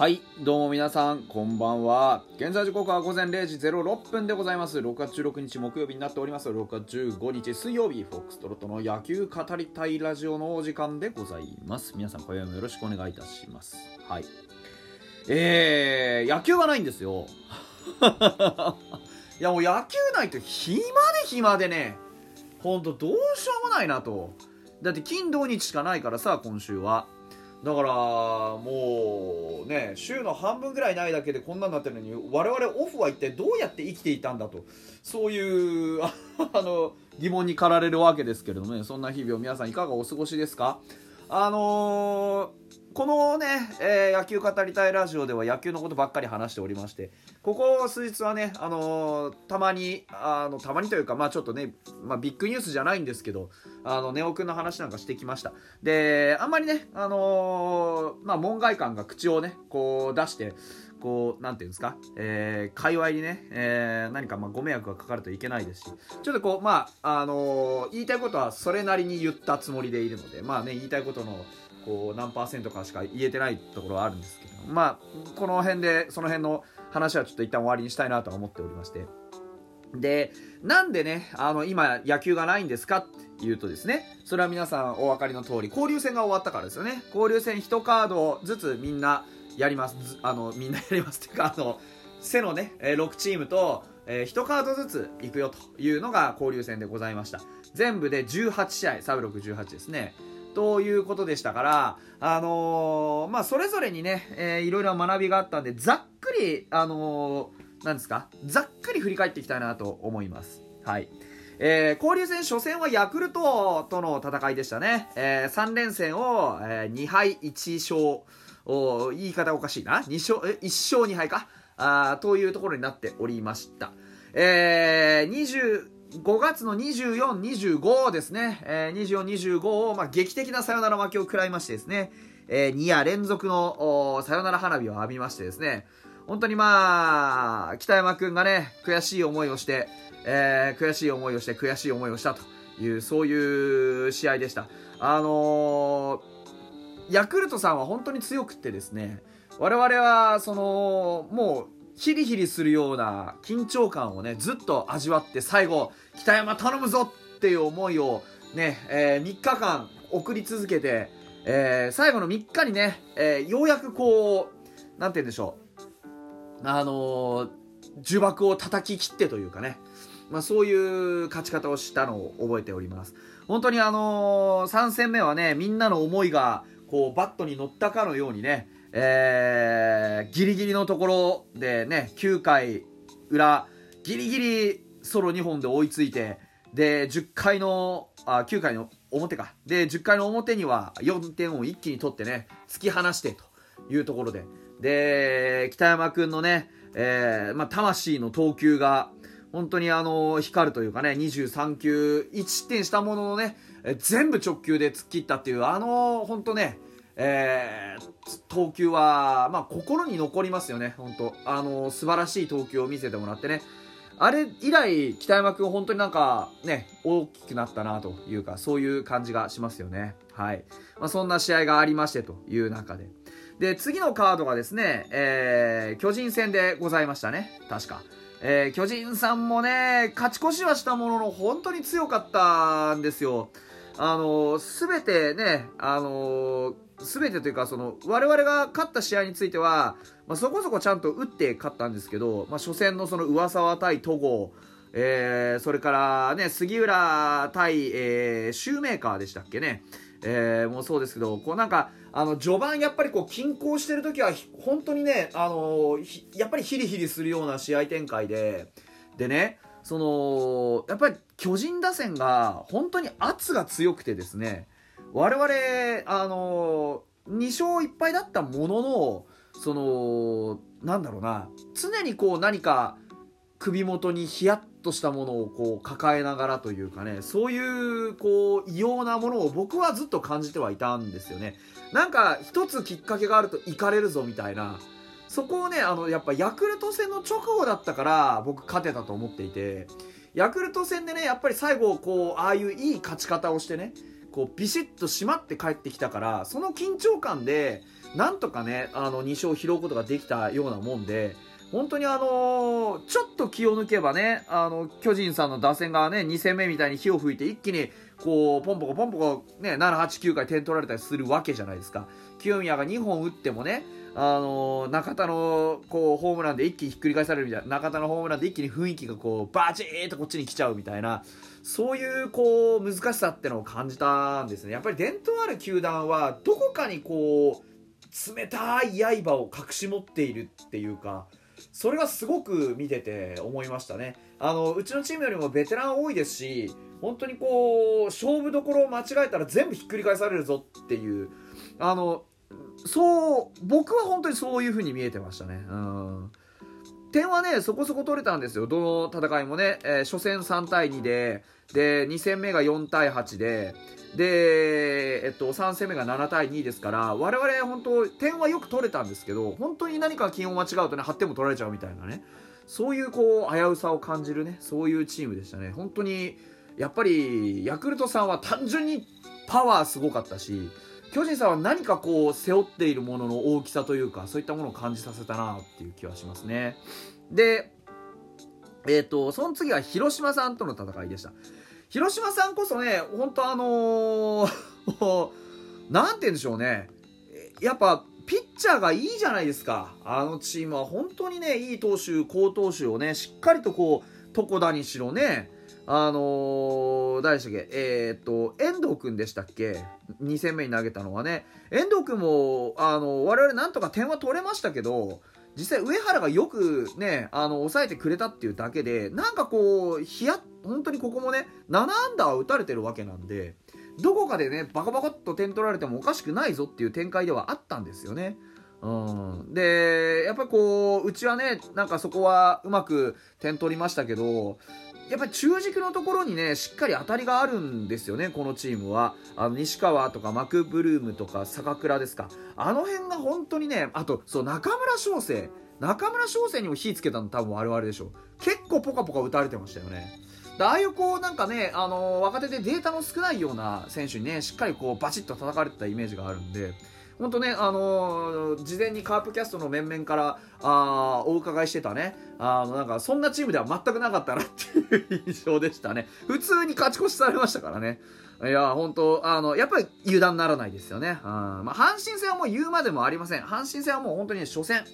はい、どうも皆さん、こんばんは。現在時刻は午前0時06分でございます。6月16日木曜日になっております。6月15日水曜日、フォックストロットの野球語りたいラジオのお時間でございます。皆さん、今夜もよろしくお願いいたします。はい。えー、野球がないんですよ。いや、もう野球ないと暇で暇でね、ほんとどうしようもないなと。だって金土日しかないからさ、今週は。だからもうね週の半分ぐらいないだけでこんなになってるのに我々オフは一体どうやって生きていたんだとそういうあの疑問に駆られるわけですけれどもねそんな日々を皆さんいかがお過ごしですか？あのーこのね、えー野球語りたいラジオでは野球のことばっかり話しておりましてここ数日はね、あのーたまにあのたまにというかまあちょっとね、まあ、ビッグニュースじゃないんですけどあのネオくんの話なんかしてきました。であんまりね、あのーまあ、門外漢が口をねこう出してこうなんていうんですか、えー、界隈にね、えー何かまあご迷惑がかかるといけないですしちょっとこうまああのー言いたいことはそれなりに言ったつもりでいるのでまあね言いたいことのこう何パーセントかしか言えてないところはあるんですけどまあこの辺でその辺の話はちょっと一旦終わりにしたいなと思っておりまして。でなんでねあの今野球がないんですかっていうとですねそれは皆さんお分かりの通り交流戦が終わったからですよね。交流戦1カードずつみんなやります。あのみんなやりますっていうかあの背のね6チームと、え1カードずつ行くよというのが交流戦でございました。全部で18試合サブ618ですね。ということでしたから、あのーまあ、それぞれにね、えーいろいろ学びがあったんで、ざっくり、あのーなんですか、ざっくり振り返っていきたいなと思います。はい。えー交流戦初戦はヤクルトとの戦いでしたね。え3連戦を、え2敗1勝、お言い方おかしいな。2勝、え1勝2敗か。あというところになっておりました。えー、20 5月の24、25ですね、えー、24、25を、まあ、劇的なサヨナラ負けを食らいましてですね、えー、2夜連続のサヨナラ花火を浴びましてですね、本当にまあ、北山くんがね、悔しい思いをして、えー悔しい思いをして、悔しい思いをしたという、そういう試合でした。あのーヤクルトさんは本当に強くってですね、我々は、その、もう、ヒリヒリするような緊張感をね、ずっと味わって最後、北山頼むぞっていう思いをね、えー3日間送り続けて、えー最後の3日にね、えーようやくこう、なんて言うんでしょう、あのー呪縛を叩き切ってというかね、まあ、そういう勝ち方をしたのを覚えております。本当にあのー、3戦目はね、みんなの思いが、こう、バットに乗ったかのようにね、えーギリギリのところでね、9回裏、ギリギリソロ2本で追いついて、で、10回の、あ、9回の表か。で、10回の表には4点を一気に取ってね、突き放してというところで。で、北山くんのね、えーまあ、魂の投球が、本当にあの、光るというかね、23球、1失点したもののね、全部直球で突っ切ったっていう、あの、本当ね、えー投球は、まあ、心に残りますよね、本当あの、素晴らしい投球を見せてもらってね、あれ以来、北山君、本当になんかね、大きくなったなというか、そういう感じがしますよね。はい。まあ、そんな試合がありましてという中で。で、次のカードがですね、えー巨人戦でございましたね。確か。えー巨人さんもね、勝ち越しはしたものの、本当に強かったんですよ。あのすべてね、あのすべてというか、その、我々が勝った試合については、まあ、そこそこちゃんと打って勝ったんですけど、まあ、初戦のその上沢対戸郷、えーそれからね、杉浦対、えーシューメーカーでしたっけね。えーもうそうですけど、こうなんか、あの、序盤やっぱりこう、均衡してる時は、本当にね、あのひやっぱりヒリヒリするような試合展開で、でね、その、やっぱり巨人打線が本当に圧が強くてですね、我々、あの2勝1敗だったものの、その、なんだろうな、常にこう何か首元にヒヤッとしたものをこう抱えながらというかね、そういうこう異様なものを僕はずっと感じてはいたんですよね。なんか一つきっかけがあると行かれるぞみたいな、そこをね、あの、やっぱヤクルト戦の直後だったから僕勝てたと思っていて、ヤクルト戦でね、やっぱり最後こう、ああいういい勝ち方をしてね、こうビシッと締まって帰ってきたからその緊張感でなんとかねあの2勝を拾うことができたようなもんで本当にあのー、ちょっと気を抜けばねあの巨人さんの打線がね2戦目みたいに火を吹いて一気にこうポンポコポンポコね789回点取られたりするわけじゃないですか。清宮が2本打ってもねあの、中田のこうホームランで一気にひっくり返されるみたいな中田のホームランで一気に雰囲気がこうバチーンとこっちに来ちゃうみたいなそういうこう難しさってのを感じたんですね。やっぱり伝統ある球団はどこかにこう冷たい刃を隠し持っているっていうかそれがすごく見てて思いましたね。あのうちのチームよりもベテラン多いですし本当にこう勝負どころを間違えたら全部ひっくり返されるぞっていうあのそう僕は本当にそういう風に見えてましたね。うん。点はねそこそこ取れたんですよ。どの戦いもね、えー、初戦3対2で。で2戦目が4対8で。で、えっと、3戦目が7対2ですから我々本当点はよく取れたんですけど本当に何か気温間違うとね8点も取られちゃうみたいなね。そういうこう危うさを感じるね。そういうチームでしたね。本当にやっぱりヤクルトさんは単純にパワーすごかったし巨人さんは何かこう背負っているものの大きさというかそういったものを感じさせたなっていう気はしますね。でえっ、ー、とその次は広島さんとの戦いでした。広島さんこそね本当あのー、て言うんでしょうね。やっぱピッチャーがいいじゃないですか。あのチームは本当にねいい投手好投手をねしっかりとこう床田にしろねあのー、誰でしたっけ？えー、っと、遠藤君でしたっけ ?2 戦目に投げたのはね。遠藤君も、あのー、我々なんとか点は取れましたけど、実際上原がよくね、あの、抑えてくれたっていうだけで、なんかこう、ひや、本当にここもね、7アンダー打たれてるわけなんで、どこかでね、バカバカっと点取られてもおかしくないぞっていう展開ではあったんですよね。うん、でやっぱこううちはねなんかそこはうまく点取りましたけどやっぱり中軸のところにねしっかり当たりがあるんですよねこのチームは。あの西川とかマクブルームとか坂倉ですか。あの辺が本当にねあとそう中村翔成中村翔成にも火つけたの多分我々でしょ。結構ポカポカ打たれてましたよね。ああいうこうなんかね、あのー、若手でデータの少ないような選手にねしっかりこうバチッと叩かれてたイメージがあるんで本当ね、あのー、事前にカープキャストの面々からあお伺いしてたね。あのなんかそんなチームでは全くなかったなっていう印象でしたね。普通に勝ち越しされましたからね。いや本当あのやっぱり油断ならないですよね、あまあ、阪神戦はもう言うまでもありません。阪神戦はもう本当に、ね、初戦。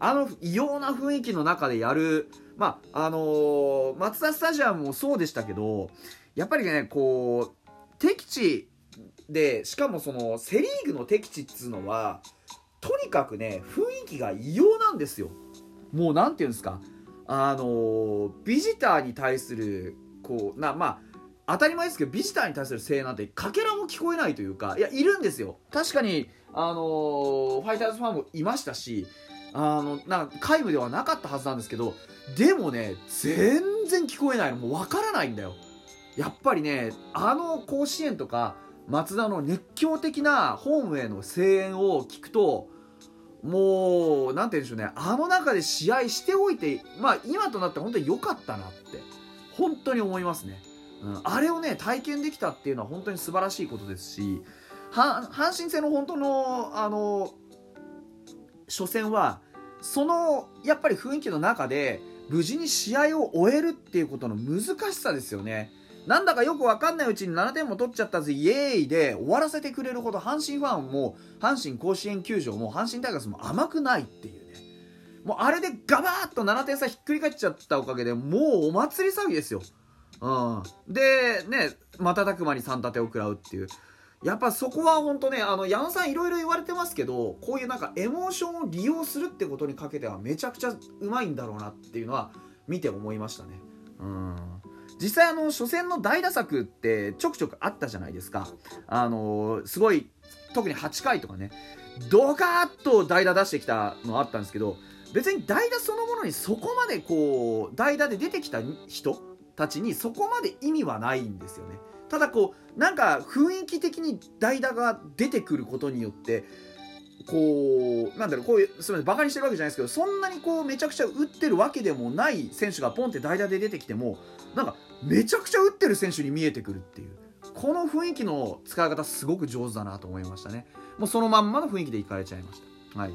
あの異様な雰囲気の中でやるまああのー、マツダスタジアムもそうでしたけどやっぱりねこう敵地でしかもそのセ・リーグの敵地っつうのはとにかくね雰囲気が異様なんですよ。もう何て言うんですか。あのビジターに対するこうなまあ当たり前ですけどビジターに対する声援なんてかけらも聞こえないというかいやいるんですよ。確かにあのファイターズファンもいましたしあのなんか皆無ではなかったはずなんですけどでもね全然聞こえない。のもう分からないんだよ。やっぱりねあの甲子園とか松田の熱狂的なホームへの声援を聞くともう何て言うんでしょうね。あの中で試合しておいてまあ今となって本当に良かったなって本当に思いますね、うん、あれをね体験できたっていうのは本当に素晴らしいことですし阪神戦の本当のあの初戦はそのやっぱり雰囲気の中で無事に試合を終えるっていうことの難しさですよね。なんだかよくわかんないうちに7点も取っちゃったぜ。イエーイ。で終わらせてくれるほど阪神ファンも阪神甲子園球場も阪神タイガースも甘くないっていうね。もうあれでガバーッと7点差ひっくり返っちゃったおかげでもうお祭り騒ぎですよ、うん、でね瞬く間に3立てを食らうっていう。やっぱそこは本当ねあの矢野さんいろいろ言われてますけどこういうなんかエモーションを利用するってことにかけてはめちゃくちゃうまいんだろうなっていうのは見て思いましたね。うん。実際あの初戦の大打作ってちょくちょくあったじゃないですか。あのすごい特に8回とかねドカーッと代打出してきたのあったんですけど別に代打そのものにそこまでこう代打で出てきた人たちにそこまで意味はないんですよね。ただこうなんか雰囲気的に代打が出てくることによってこうなんだろうこういうすみませんバカにしてるわけじゃないですけどそんなにこうめちゃくちゃ打ってるわけでもない選手がポンって代打で出てきてもなんかめちゃくちゃ打ってる選手に見えてくるっていうこの雰囲気の使い方すごく上手だなと思いましたね。もうそのまんまの雰囲気でいかれちゃいました。はい。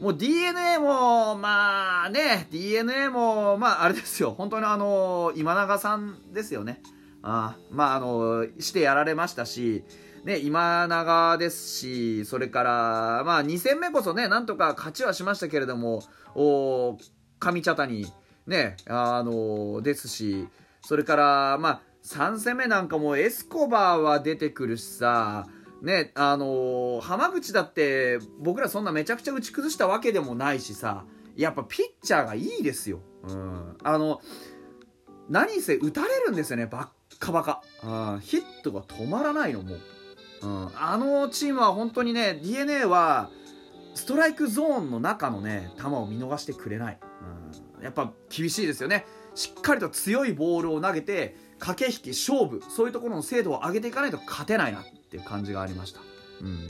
もう DNA も、まあね、DNA も、まああれですよ、本当にあの、今永さんですよね。あまああの、してやられましたし、ね、今永ですし、それから、まあ2戦目こそね、なんとか勝ちはしましたけれども、お上茶谷、ね、あの、ですし、それから、まあ3戦目なんかもエスコバーは出てくるしさ、ね、あの、浜口だって僕らそんなめちゃくちゃ打ち崩したわけでもないしさ、やっぱピッチャーがいいですよ。うん。あの、何せ打たれるんですよね、バッカバカ。うん。ヒットが止まらないの、もう。うん。あのチームは本当にね、DNA は、ストライクゾーンの中のね、球を見逃してくれない。うん。やっぱ厳しいですよね。しっかりと強いボールを投げて、駆け引き、勝負、そういうところの精度を上げていかないと勝てないなっていう感じがありました。うん。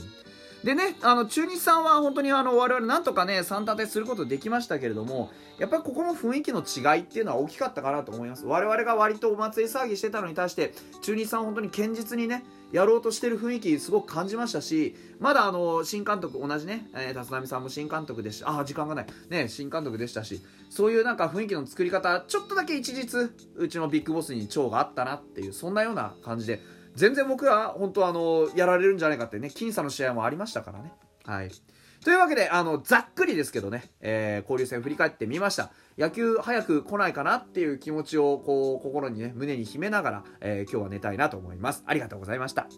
でね、あの、中日さんは本当にあの、我々なんとかね、3立てすることできましたけれども、やっぱりここの雰囲気の違いっていうのは大きかったかなと思います。我々が割とお祭り騒ぎしてたのに対して、中日さん本当に堅実にね、やろうとしてる雰囲気すごく感じましたし、まだあの、新監督、同じね、えー、立浪さんも新監督でした。あ、時間がない。ね、新監督でしたし、そういうなんか雰囲気の作り方、ちょっとだけ一日、うちのビッグボスに蝶があったなっていう、そんなような感じで、全然僕は本当あの、やられるんじゃないかってね、僅差の試合もありましたからね。はい。というわけで、あの、ざっくりですけどね、えー、交流戦振り返ってみました。野球早く来ないかなっていう気持ちを、こう、心にね、胸に秘めながら、えー、今日は寝たいなと思います。ありがとうございました。